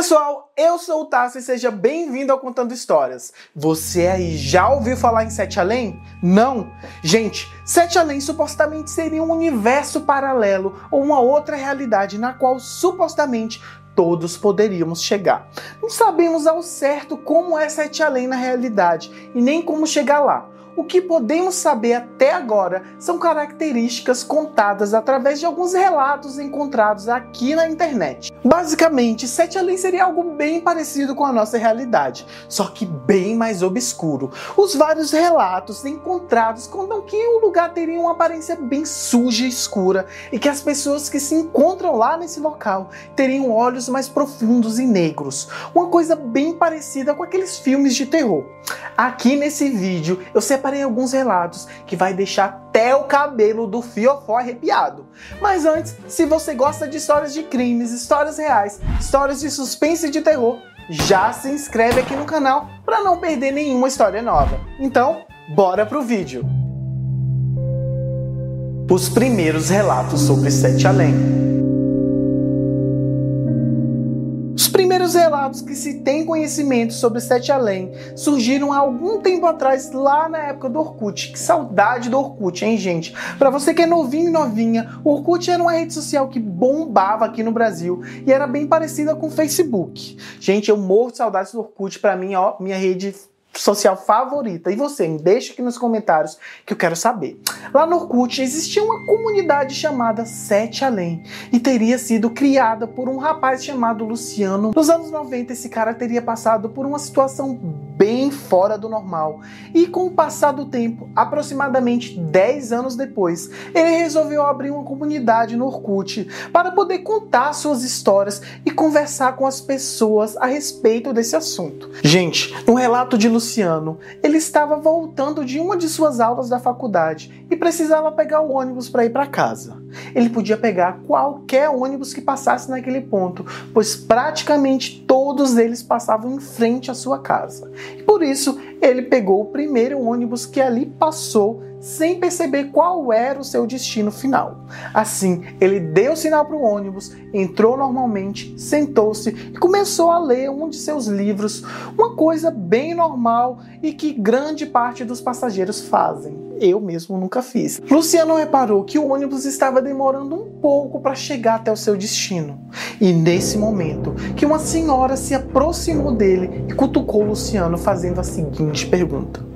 pessoal, eu sou o Tassi e seja bem-vindo ao Contando Histórias. Você aí já ouviu falar em Sete Além? Não? Gente, Sete Além supostamente seria um universo paralelo ou uma outra realidade na qual supostamente todos poderíamos chegar. Não sabemos ao certo como é Sete Além na realidade e nem como chegar lá. O que podemos saber até agora são características contadas através de alguns relatos encontrados aqui na internet. Basicamente, Sete Além seria algo bem parecido com a nossa realidade, só que bem mais obscuro. Os vários relatos encontrados contam que o lugar teria uma aparência bem suja e escura e que as pessoas que se encontram lá nesse local teriam olhos mais profundos e negros. Uma coisa bem parecida com aqueles filmes de terror. Aqui nesse vídeo eu separei separei alguns relatos que vai deixar até o cabelo do fiofó arrepiado. Mas antes, se você gosta de histórias de crimes, histórias reais, histórias de suspense e de terror, já se inscreve aqui no canal para não perder nenhuma história nova. Então, bora pro vídeo! Os primeiros relatos sobre Sete Além. Primeiros relatos que se tem conhecimento sobre Sete Além surgiram há algum tempo atrás, lá na época do Orkut. Que saudade do Orkut, hein, gente? Para você que é novinho e novinha, o Orkut era uma rede social que bombava aqui no Brasil e era bem parecida com o Facebook. Gente, eu morro de saudades do Orkut, para mim, ó, minha rede social favorita. E você, me deixa aqui nos comentários que eu quero saber. Lá no Orkut existia uma comunidade chamada Sete Além e teria sido criada por um rapaz chamado Luciano. Nos anos 90, esse cara teria passado por uma situação bem fora do normal. E com o passar do tempo, aproximadamente 10 anos depois, ele resolveu abrir uma comunidade no Orkut para poder contar suas histórias e conversar com as pessoas a respeito desse assunto. Gente, no relato de Luciano, ele estava voltando de uma de suas aulas da faculdade e precisava pegar o ônibus para ir para casa. Ele podia pegar qualquer ônibus que passasse naquele ponto, pois praticamente todos eles passavam em frente à sua casa. Por isso, ele pegou o primeiro ônibus que ali passou sem perceber qual era o seu destino final. Assim, ele deu sinal para o ônibus, entrou normalmente, sentou-se e começou a ler um de seus livros, uma coisa bem normal e que grande parte dos passageiros fazem. Eu mesmo nunca fiz. Luciano reparou que o ônibus estava demorando um pouco para chegar até o seu destino. E nesse momento, que uma senhora se aproximou dele e cutucou Luciano fazendo a seguinte pergunta: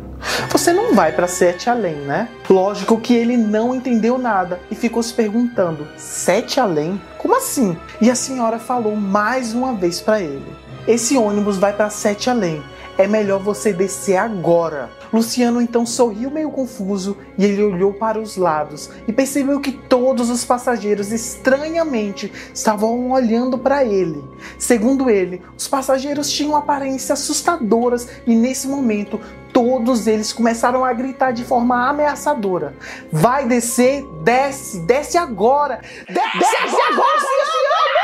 você não vai para Sete Além, né? Lógico que ele não entendeu nada e ficou se perguntando: Sete Além? Como assim? E a senhora falou mais uma vez para ele: Esse ônibus vai para Sete Além. É melhor você descer agora. Luciano então sorriu meio confuso e ele olhou para os lados e percebeu que todos os passageiros estranhamente estavam olhando para ele. Segundo ele, os passageiros tinham aparências assustadoras e nesse momento todos eles começaram a gritar de forma ameaçadora: Vai descer, desce, desce agora! Desce, desce agora, agora!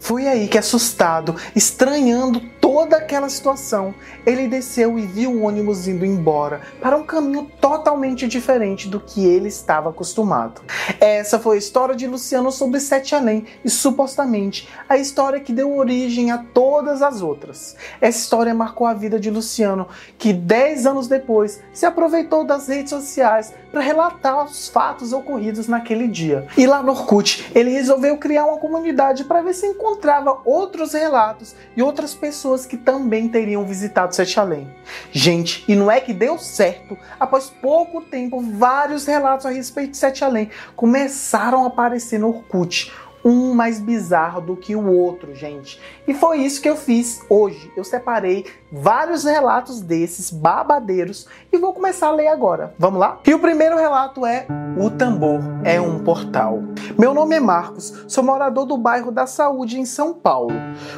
Foi aí que, assustado, estranhando toda aquela situação, ele desceu e viu o ônibus indo embora para um caminho totalmente diferente do que ele estava acostumado. Essa foi a história de Luciano sobre Sete Além e supostamente a história que deu origem a todas as outras. Essa história marcou a vida de Luciano, que 10 anos depois se aproveitou das redes sociais para relatar os fatos ocorridos naquele dia. E lá no Orkut, ele resolveu criar uma comunidade para ver se encontrava outros relatos e outras pessoas pessoas que também teriam visitado Sete Além. Gente, e não é que deu certo, após pouco tempo, vários relatos a respeito de Sete Além começaram a aparecer no Orkut um mais bizarro do que o outro, gente. E foi isso que eu fiz hoje. Eu separei vários relatos desses babadeiros e vou começar a ler agora. Vamos lá? E o primeiro relato é O Tambor é um Portal. Meu nome é Marcos, sou morador do bairro da Saúde em São Paulo.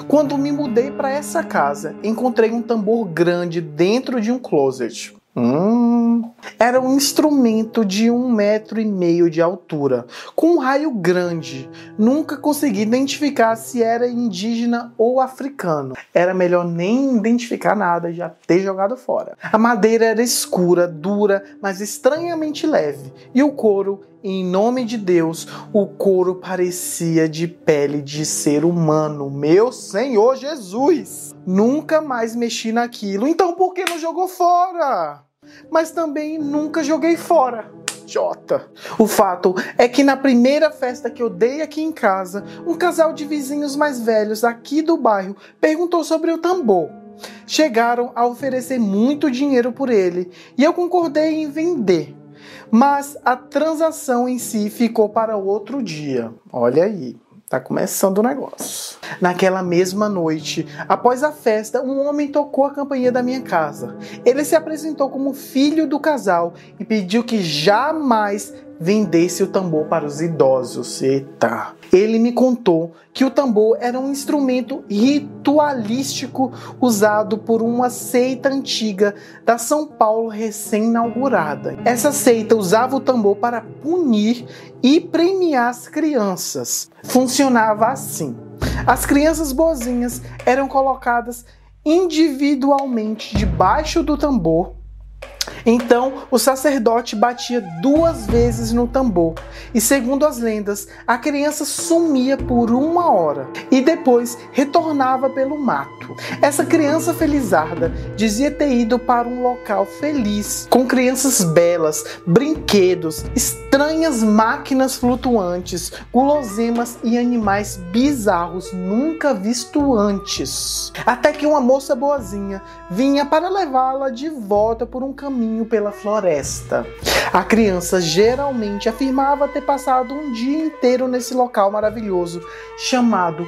Quando me mudei para essa casa, encontrei um tambor grande dentro de um closet. Hum, um era um instrumento de um metro e meio de altura, com um raio grande. Nunca consegui identificar se era indígena ou africano. Era melhor nem identificar nada, já ter jogado fora. A madeira era escura, dura, mas estranhamente leve, e o couro em nome de Deus, o couro parecia de pele de ser humano. Meu Senhor Jesus! Nunca mais mexi naquilo. Então por que não jogou fora? Mas também nunca joguei fora. Jota. O fato é que na primeira festa que eu dei aqui em casa, um casal de vizinhos mais velhos aqui do bairro perguntou sobre o tambor. Chegaram a oferecer muito dinheiro por ele e eu concordei em vender mas a transação em si ficou para outro dia. Olha aí. Tá começando o negócio. Naquela mesma noite, após a festa, um homem tocou a campainha da minha casa. Ele se apresentou como filho do casal e pediu que jamais vendesse o tambor para os idosos. Eita! Ele me contou que o tambor era um instrumento ritualístico usado por uma seita antiga da São Paulo recém-inaugurada. Essa seita usava o tambor para punir e premiar as crianças. Funcionava assim: as crianças boazinhas eram colocadas individualmente debaixo do tambor então o sacerdote batia duas vezes no tambor, e segundo as lendas, a criança sumia por uma hora e depois retornava pelo mato. Essa criança felizarda dizia ter ido para um local feliz, com crianças belas, brinquedos, estranhas máquinas flutuantes, guloseimas e animais bizarros nunca visto antes. Até que uma moça boazinha vinha para levá-la de volta por um caminho caminho pela floresta. A criança geralmente afirmava ter passado um dia inteiro nesse local maravilhoso chamado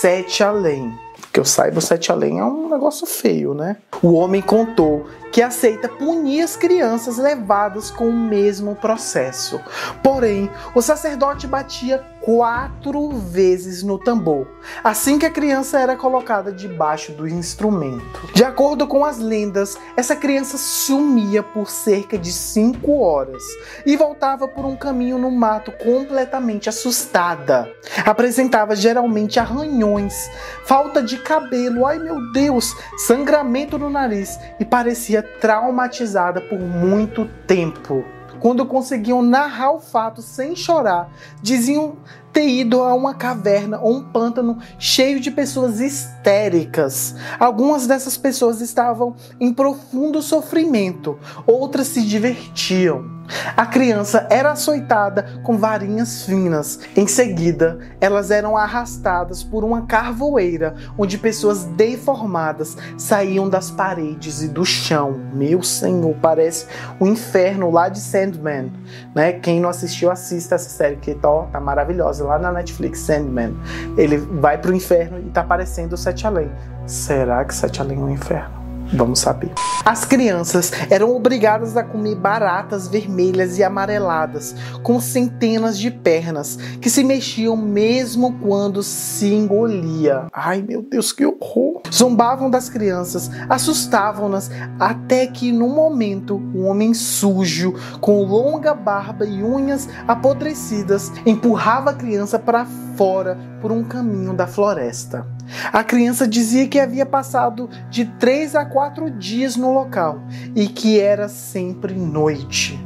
Sete Além. Que eu saiba, o Sete Além é um negócio feio, né? O homem contou que aceita punir as crianças levadas com o mesmo processo. Porém, o sacerdote batia quatro vezes no tambor, assim que a criança era colocada debaixo do instrumento. De acordo com as lendas, essa criança sumia por cerca de cinco horas e voltava por um caminho no mato completamente assustada. Apresentava geralmente arranhões, falta de cabelo, ai meu Deus, sangramento no nariz e parecia traumatizada por muito tempo. Quando conseguiam narrar o fato sem chorar, diziam ter ido a uma caverna ou um pântano cheio de pessoas histéricas. Algumas dessas pessoas estavam em profundo sofrimento, outras se divertiam. A criança era açoitada com varinhas finas. Em seguida, elas eram arrastadas por uma carvoeira, onde pessoas deformadas saíam das paredes e do chão. Meu Senhor, parece o inferno lá de Sandman, né? Quem não assistiu, assista essa série que tá, tá maravilhosa lá na Netflix, Sandman. Ele vai pro inferno e tá aparecendo o Sete Além. Será que Sete Além é um inferno? Vamos saber. As crianças eram obrigadas a comer baratas vermelhas e amareladas, com centenas de pernas, que se mexiam mesmo quando se engolia. Ai meu Deus, que horror! Zombavam das crianças, assustavam-nas, até que num momento um homem sujo, com longa barba e unhas apodrecidas, empurrava a criança para fora por um caminho da floresta. A criança dizia que havia passado de três a quatro dias no local e que era sempre noite.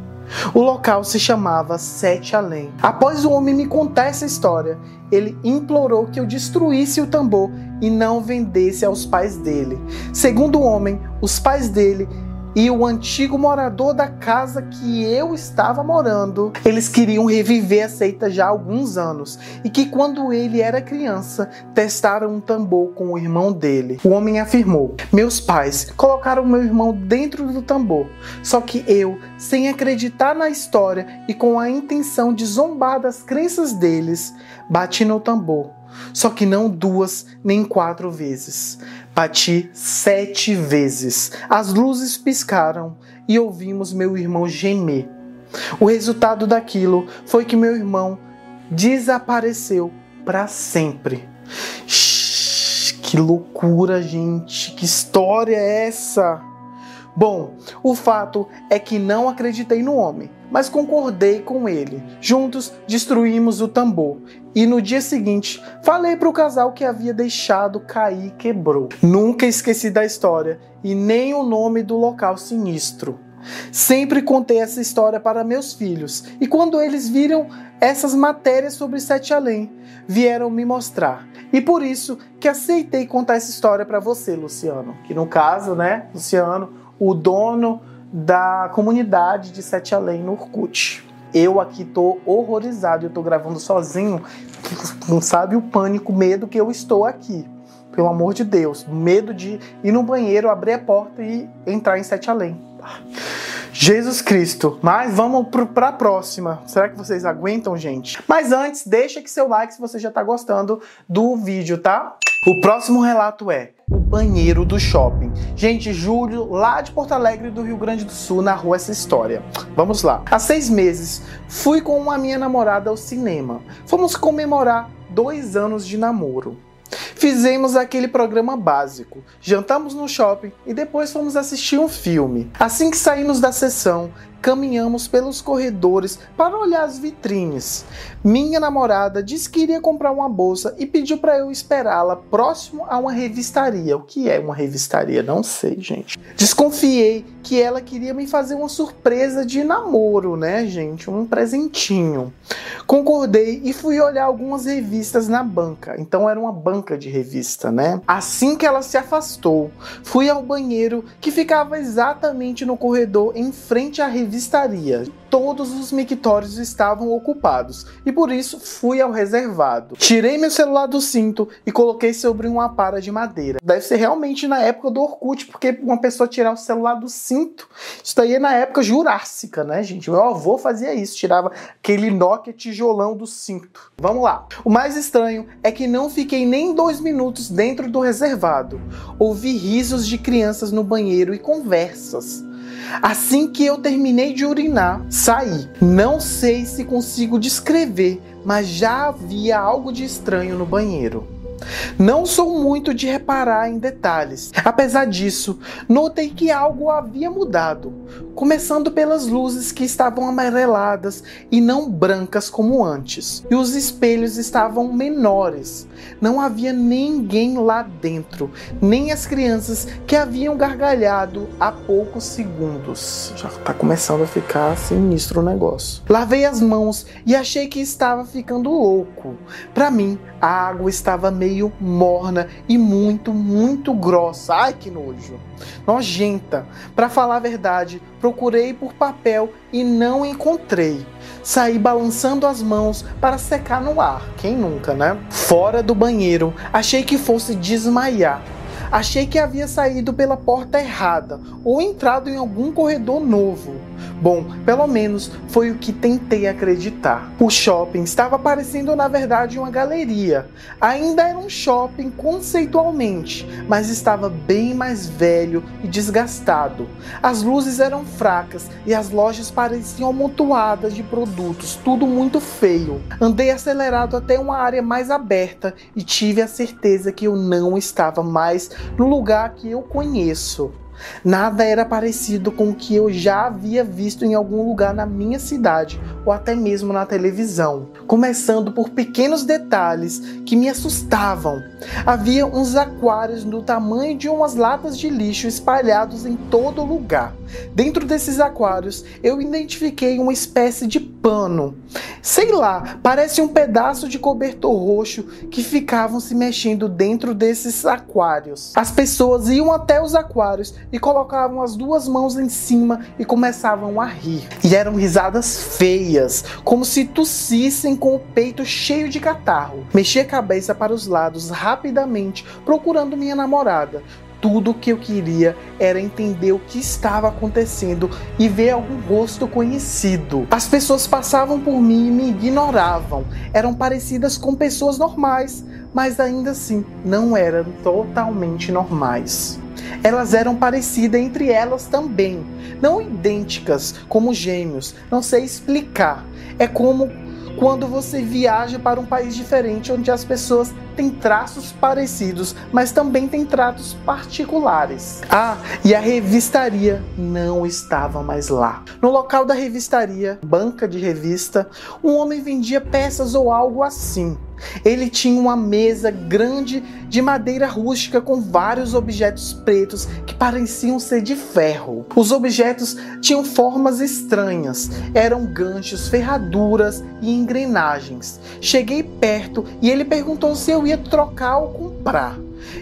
O local se chamava Sete Além. Após o homem me contar essa história, ele implorou que eu destruísse o tambor e não vendesse aos pais dele. Segundo o homem, os pais dele e o antigo morador da casa que eu estava morando, eles queriam reviver a seita já há alguns anos e que quando ele era criança testaram um tambor com o irmão dele. O homem afirmou: Meus pais colocaram meu irmão dentro do tambor, só que eu, sem acreditar na história e com a intenção de zombar das crenças deles, bati no tambor. Só que não duas nem quatro vezes. Bati sete vezes. As luzes piscaram e ouvimos meu irmão gemer. O resultado daquilo foi que meu irmão desapareceu para sempre. Shhh, que loucura, gente! Que história é essa? Bom, o fato é que não acreditei no homem, mas concordei com ele. Juntos destruímos o tambor e no dia seguinte falei para o casal que havia deixado cair e quebrou. Nunca esqueci da história e nem o nome do local sinistro. Sempre contei essa história para meus filhos e quando eles viram essas matérias sobre Sete Além, vieram me mostrar. E por isso que aceitei contar essa história para você, Luciano. Que no caso, né, Luciano, o dono da comunidade de Sete Além no Orkut. Eu aqui tô horrorizado, eu tô gravando sozinho. Não sabe o pânico, medo que eu estou aqui. Pelo amor de Deus, medo de ir no banheiro, abrir a porta e entrar em Sete Além. Jesus Cristo. Mas vamos para a próxima. Será que vocês aguentam, gente? Mas antes, deixa aqui seu like se você já está gostando do vídeo, tá? O próximo relato é o banheiro do shopping. Gente, Júlio, lá de Porto Alegre do Rio Grande do Sul, narrou essa história. Vamos lá. Há seis meses, fui com a minha namorada ao cinema. Fomos comemorar dois anos de namoro. Fizemos aquele programa básico, jantamos no shopping e depois fomos assistir um filme. Assim que saímos da sessão, caminhamos pelos corredores para olhar as vitrines. Minha namorada disse que iria comprar uma bolsa e pediu para eu esperá-la próximo a uma revistaria. O que é uma revistaria? Não sei, gente. Desconfiei que ela queria me fazer uma surpresa de namoro, né, gente? Um presentinho. Concordei e fui olhar algumas revistas na banca. Então era uma banca de revista, né? Assim que ela se afastou, fui ao banheiro que ficava exatamente no corredor em frente à revista revistaria. Todos os mictórios estavam ocupados e por isso fui ao reservado. Tirei meu celular do cinto e coloquei sobre uma para de madeira. Deve ser realmente na época do Orkut, porque uma pessoa tirar o celular do cinto, isso daí é na época jurássica, né, gente? Meu avô fazia isso, tirava aquele Nokia tijolão do cinto. Vamos lá. O mais estranho é que não fiquei nem dois minutos dentro do reservado. Ouvi risos de crianças no banheiro e conversas. Assim que eu terminei de urinar, saí. Não sei se consigo descrever, mas já havia algo de estranho no banheiro. Não sou muito de reparar em detalhes. Apesar disso, notei que algo havia mudado, começando pelas luzes que estavam amareladas e não brancas como antes. E os espelhos estavam menores. Não havia ninguém lá dentro, nem as crianças que haviam gargalhado há poucos segundos. Já tá começando a ficar sinistro o negócio. Lavei as mãos e achei que estava ficando louco. Para mim, a água estava meio morna e muito, muito grossa. Ai que nojo. Nojenta. Para falar a verdade, procurei por papel e não encontrei. Saí balançando as mãos para secar no ar. Quem nunca, né? Fora do banheiro, achei que fosse desmaiar. Achei que havia saído pela porta errada ou entrado em algum corredor novo. Bom, pelo menos foi o que tentei acreditar. O shopping estava parecendo na verdade uma galeria. Ainda era um shopping conceitualmente, mas estava bem mais velho e desgastado. As luzes eram fracas e as lojas pareciam amontoadas de produtos, tudo muito feio. Andei acelerado até uma área mais aberta e tive a certeza que eu não estava mais no lugar que eu conheço. Nada era parecido com o que eu já havia visto em algum lugar na minha cidade ou até mesmo na televisão, começando por pequenos detalhes que me assustavam. Havia uns aquários do tamanho de umas latas de lixo espalhados em todo lugar. Dentro desses aquários, eu identifiquei uma espécie de pano. Sei lá, parece um pedaço de cobertor roxo que ficavam se mexendo dentro desses aquários. As pessoas iam até os aquários e colocavam as duas mãos em cima e começavam a rir. E eram risadas feias, como se tossissem com o peito cheio de catarro. Mexi a cabeça para os lados rapidamente, procurando minha namorada. Tudo que eu queria era entender o que estava acontecendo e ver algum rosto conhecido. As pessoas passavam por mim e me ignoravam. Eram parecidas com pessoas normais, mas ainda assim não eram totalmente normais elas eram parecidas entre elas também. Não idênticas, como gêmeos. Não sei explicar. É como quando você viaja para um país diferente onde as pessoas tem traços parecidos, mas também tem tratos particulares. Ah, e a revistaria não estava mais lá. No local da revistaria, banca de revista, um homem vendia peças ou algo assim. Ele tinha uma mesa grande de madeira rústica com vários objetos pretos que pareciam ser de ferro. Os objetos tinham formas estranhas, eram ganchos, ferraduras e engrenagens. Cheguei perto e ele perguntou se eu ia trocar ou comprar.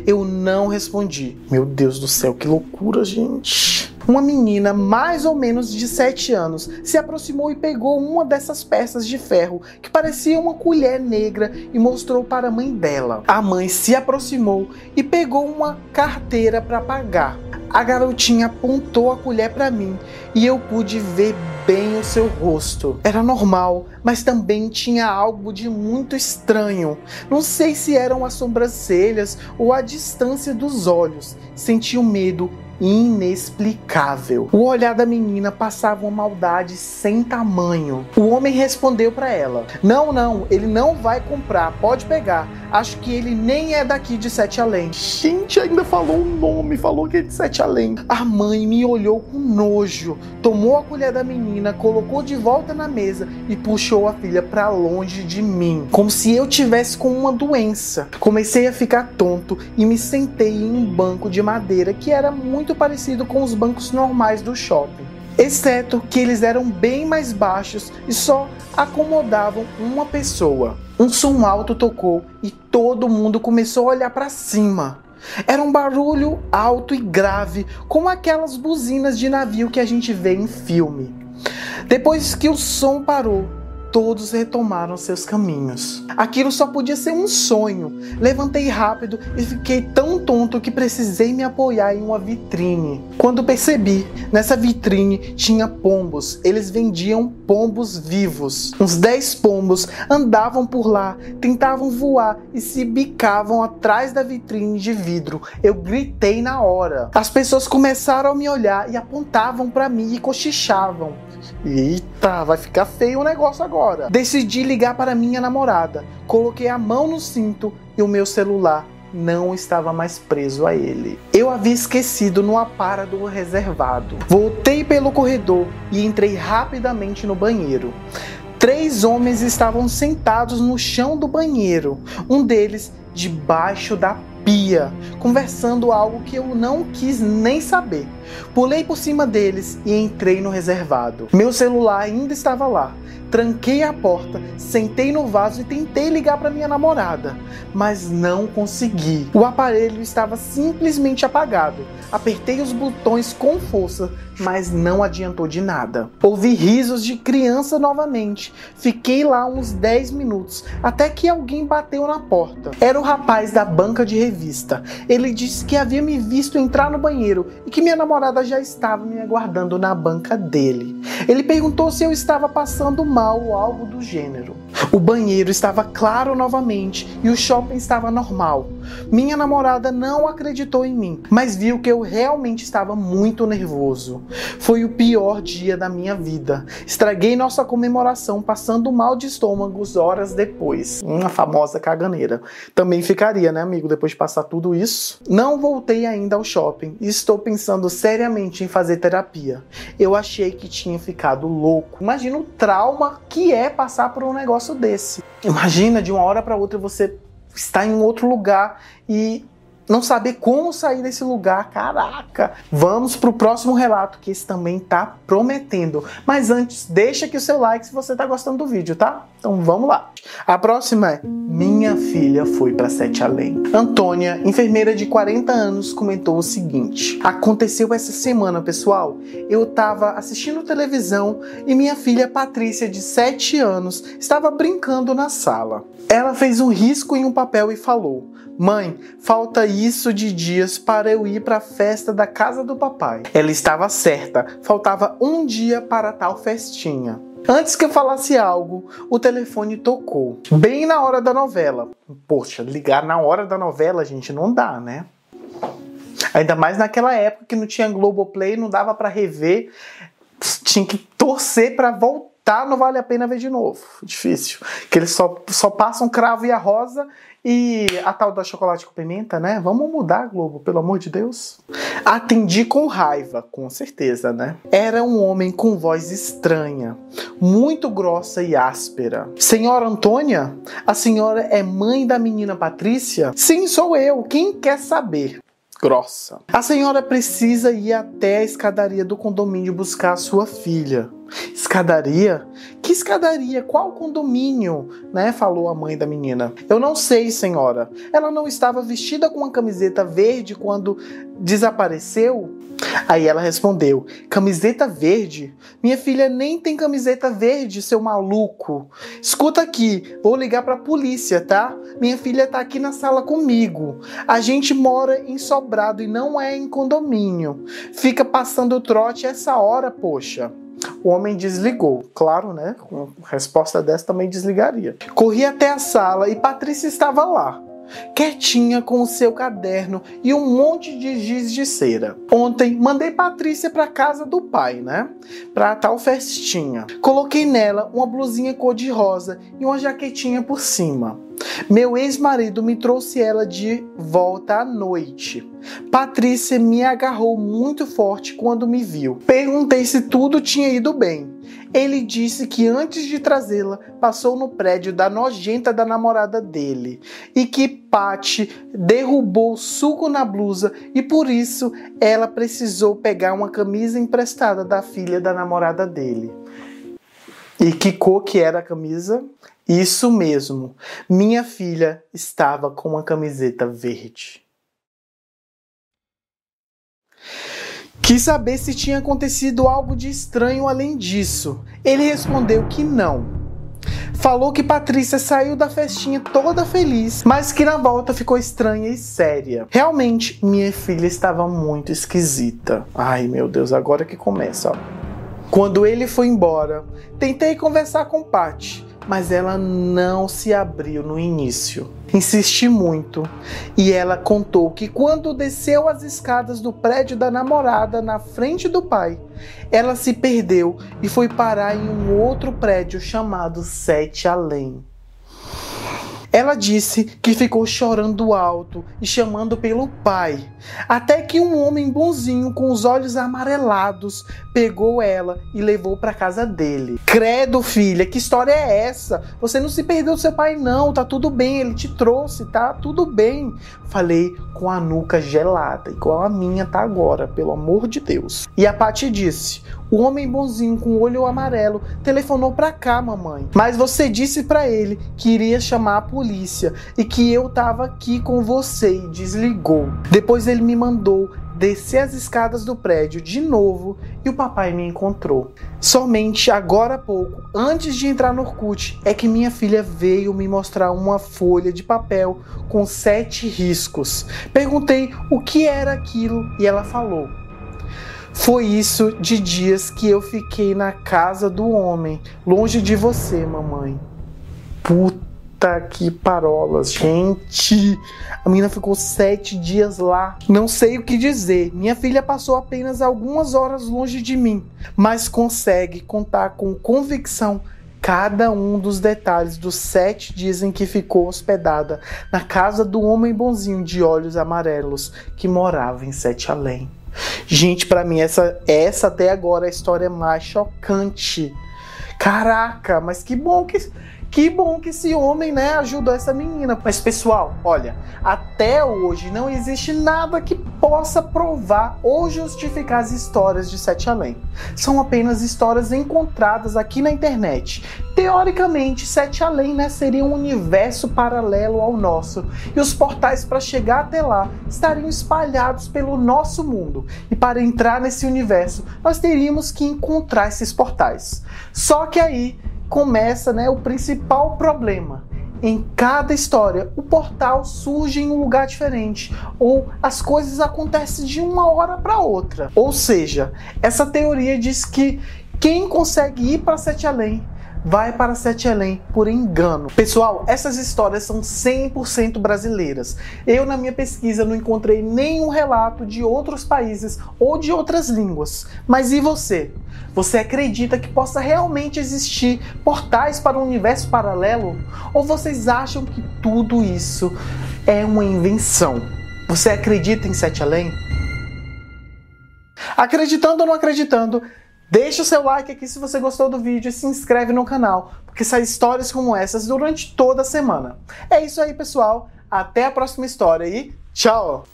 Eu não respondi. Meu Deus do céu, que loucura, gente. Uma menina, mais ou menos de 7 anos, se aproximou e pegou uma dessas peças de ferro que parecia uma colher negra e mostrou para a mãe dela. A mãe se aproximou e pegou uma carteira para pagar. A garotinha apontou a colher para mim e eu pude ver bem o seu rosto. Era normal, mas também tinha algo de muito estranho. Não sei se eram as sobrancelhas ou a distância dos olhos. Senti um medo inexplicável. O olhar da menina passava uma maldade sem tamanho. O homem respondeu para ela: Não, não, ele não vai comprar, pode pegar. Acho que ele nem é daqui de Sete Além. Gente, ainda falou o nome, falou que é de Sete Além. A mãe me olhou com nojo, tomou a colher da menina, colocou de volta na mesa e puxou a filha para longe de mim, como se eu tivesse com uma doença. Comecei a ficar tonto e me sentei em um banco de madeira que era muito parecido com os bancos normais do shopping exceto que eles eram bem mais baixos e só acomodavam uma pessoa. Um som alto tocou e todo mundo começou a olhar para cima. Era um barulho alto e grave, como aquelas buzinas de navio que a gente vê em filme. Depois que o som parou, todos retomaram seus caminhos. Aquilo só podia ser um sonho. Levantei rápido e fiquei tão tonto que precisei me apoiar em uma vitrine. Quando percebi, nessa vitrine tinha pombos. Eles vendiam pombos vivos. Uns 10 pombos andavam por lá, tentavam voar e se bicavam atrás da vitrine de vidro. Eu gritei na hora. As pessoas começaram a me olhar e apontavam para mim e cochichavam. Eita, vai ficar feio o negócio agora. Decidi ligar para minha namorada. Coloquei a mão no cinto e o meu celular não estava mais preso a ele. Eu havia esquecido no apara do reservado. Voltei pelo corredor e entrei rapidamente no banheiro. Três homens estavam sentados no chão do banheiro, um deles debaixo da pia, conversando algo que eu não quis nem saber. Pulei por cima deles e entrei no reservado. Meu celular ainda estava lá. Tranquei a porta, sentei no vaso e tentei ligar para minha namorada, mas não consegui. O aparelho estava simplesmente apagado. Apertei os botões com força, mas não adiantou de nada. Ouvi risos de criança novamente. Fiquei lá uns 10 minutos, até que alguém bateu na porta. Era o rapaz da banca de revista. Ele disse que havia me visto entrar no banheiro e que minha namorada já estava me aguardando na banca dele. Ele perguntou se eu estava passando mal ou algo do gênero. O banheiro estava claro novamente e o shopping estava normal. Minha namorada não acreditou em mim, mas viu que eu realmente estava muito nervoso. Foi o pior dia da minha vida. Estraguei nossa comemoração passando mal de estômago horas depois. Uma famosa caganeira. Também ficaria, né, amigo, depois de passar tudo isso? Não voltei ainda ao shopping e estou pensando seriamente em fazer terapia. Eu achei que tinha ficado louco. Imagina o trauma que é passar por um negócio desse. Imagina de uma hora para outra você estar em outro lugar e não saber como sair desse lugar. Caraca! Vamos pro próximo relato que esse também tá prometendo. Mas antes, deixa aqui o seu like se você tá gostando do vídeo, tá? Então vamos lá. A próxima é Minha filha foi para Sete Além. Antônia, enfermeira de 40 anos, comentou o seguinte: Aconteceu essa semana, pessoal. Eu tava assistindo televisão e minha filha Patrícia, de 7 anos, estava brincando na sala. Ela fez um risco em um papel e falou: Mãe, falta isso de dias para eu ir para a festa da casa do papai. Ela estava certa, faltava um dia para tal festinha. Antes que eu falasse algo, o telefone tocou. Bem na hora da novela. Poxa, ligar na hora da novela, gente, não dá, né? Ainda mais naquela época que não tinha Globoplay, não dava para rever. Tinha que torcer para voltar tá? Não vale a pena ver de novo. Difícil. Que eles só, só passam cravo e a rosa e a tal da chocolate com pimenta, né? Vamos mudar, Globo, pelo amor de Deus. Atendi com raiva, com certeza, né? Era um homem com voz estranha, muito grossa e áspera. Senhora Antônia? A senhora é mãe da menina Patrícia? Sim, sou eu. Quem quer saber? grossa. A senhora precisa ir até a escadaria do condomínio buscar a sua filha. Escadaria? Que escadaria? Qual condomínio? Né? Falou a mãe da menina. Eu não sei, senhora. Ela não estava vestida com uma camiseta verde quando desapareceu? Aí ela respondeu: Camiseta verde? Minha filha nem tem camiseta verde, seu maluco. Escuta aqui, vou ligar pra polícia, tá? Minha filha tá aqui na sala comigo. A gente mora em sobrado e não é em condomínio. Fica passando trote essa hora, poxa. O homem desligou. Claro, né? Com resposta dessa também desligaria. Corri até a sala e Patrícia estava lá quietinha com o seu caderno e um monte de giz de cera. Ontem mandei Patrícia para casa do pai, né? Para tal festinha. Coloquei nela uma blusinha cor de rosa e uma jaquetinha por cima. Meu ex-marido me trouxe ela de volta à noite. Patrícia me agarrou muito forte quando me viu. Perguntei se tudo tinha ido bem. Ele disse que antes de trazê-la, passou no prédio da nojenta da namorada dele e que Patty derrubou suco na blusa e por isso ela precisou pegar uma camisa emprestada da filha da namorada dele. E que cor que era a camisa? Isso mesmo. Minha filha estava com uma camiseta verde. Quis saber se tinha acontecido algo de estranho além disso. Ele respondeu que não. Falou que Patrícia saiu da festinha toda feliz, mas que na volta ficou estranha e séria. Realmente, minha filha estava muito esquisita. Ai meu Deus, agora que começa. Ó. Quando ele foi embora, tentei conversar com Patty, mas ela não se abriu no início. Insisti muito e ela contou que quando desceu as escadas do prédio da namorada na frente do pai, ela se perdeu e foi parar em um outro prédio chamado Sete Além. Ela disse que ficou chorando alto e chamando pelo pai, até que um homem bonzinho com os olhos amarelados pegou ela e levou para casa dele. Credo, filha, que história é essa? Você não se perdeu do seu pai não, tá tudo bem, ele te trouxe, tá tudo bem. Falei com a nuca gelada, igual a minha tá agora, pelo amor de Deus. E a Paty disse: o homem bonzinho com o olho amarelo telefonou para cá, mamãe. Mas você disse para ele que iria chamar a polícia e que eu tava aqui com você e desligou. Depois ele me mandou descer as escadas do prédio de novo e o papai me encontrou. Somente agora há pouco, antes de entrar no Orkut, é que minha filha veio me mostrar uma folha de papel com sete riscos. Perguntei o que era aquilo e ela falou: foi isso de dias que eu fiquei na casa do homem, longe de você, mamãe. Puta que parolas, gente. A menina ficou sete dias lá. Não sei o que dizer. Minha filha passou apenas algumas horas longe de mim, mas consegue contar com convicção cada um dos detalhes dos sete dias em que ficou hospedada na casa do homem bonzinho de olhos amarelos que morava em Sete Além. Gente, para mim essa essa até agora é a história mais chocante. Caraca, mas que bom que que bom que esse homem, né, ajudou essa menina. Mas pessoal, olha, até hoje não existe nada que possa provar ou justificar as histórias de Sete Além. São apenas histórias encontradas aqui na internet. Teoricamente, Sete Além, né, seria um universo paralelo ao nosso, e os portais para chegar até lá estariam espalhados pelo nosso mundo. E para entrar nesse universo, nós teríamos que encontrar esses portais. Só que aí começa né, o principal problema. Em cada história, o portal surge em um lugar diferente, ou as coisas acontecem de uma hora para outra. Ou seja, essa teoria diz que quem consegue ir para Sete Além vai para Sete Além por engano. Pessoal, essas histórias são 100% brasileiras. Eu, na minha pesquisa, não encontrei nenhum relato de outros países ou de outras línguas. Mas e você? Você acredita que possa realmente existir portais para um universo paralelo? Ou vocês acham que tudo isso é uma invenção? Você acredita em Sete Além? Acreditando ou não acreditando, deixa o seu like aqui se você gostou do vídeo e se inscreve no canal, porque saem histórias como essas durante toda a semana. É isso aí, pessoal. Até a próxima história e tchau!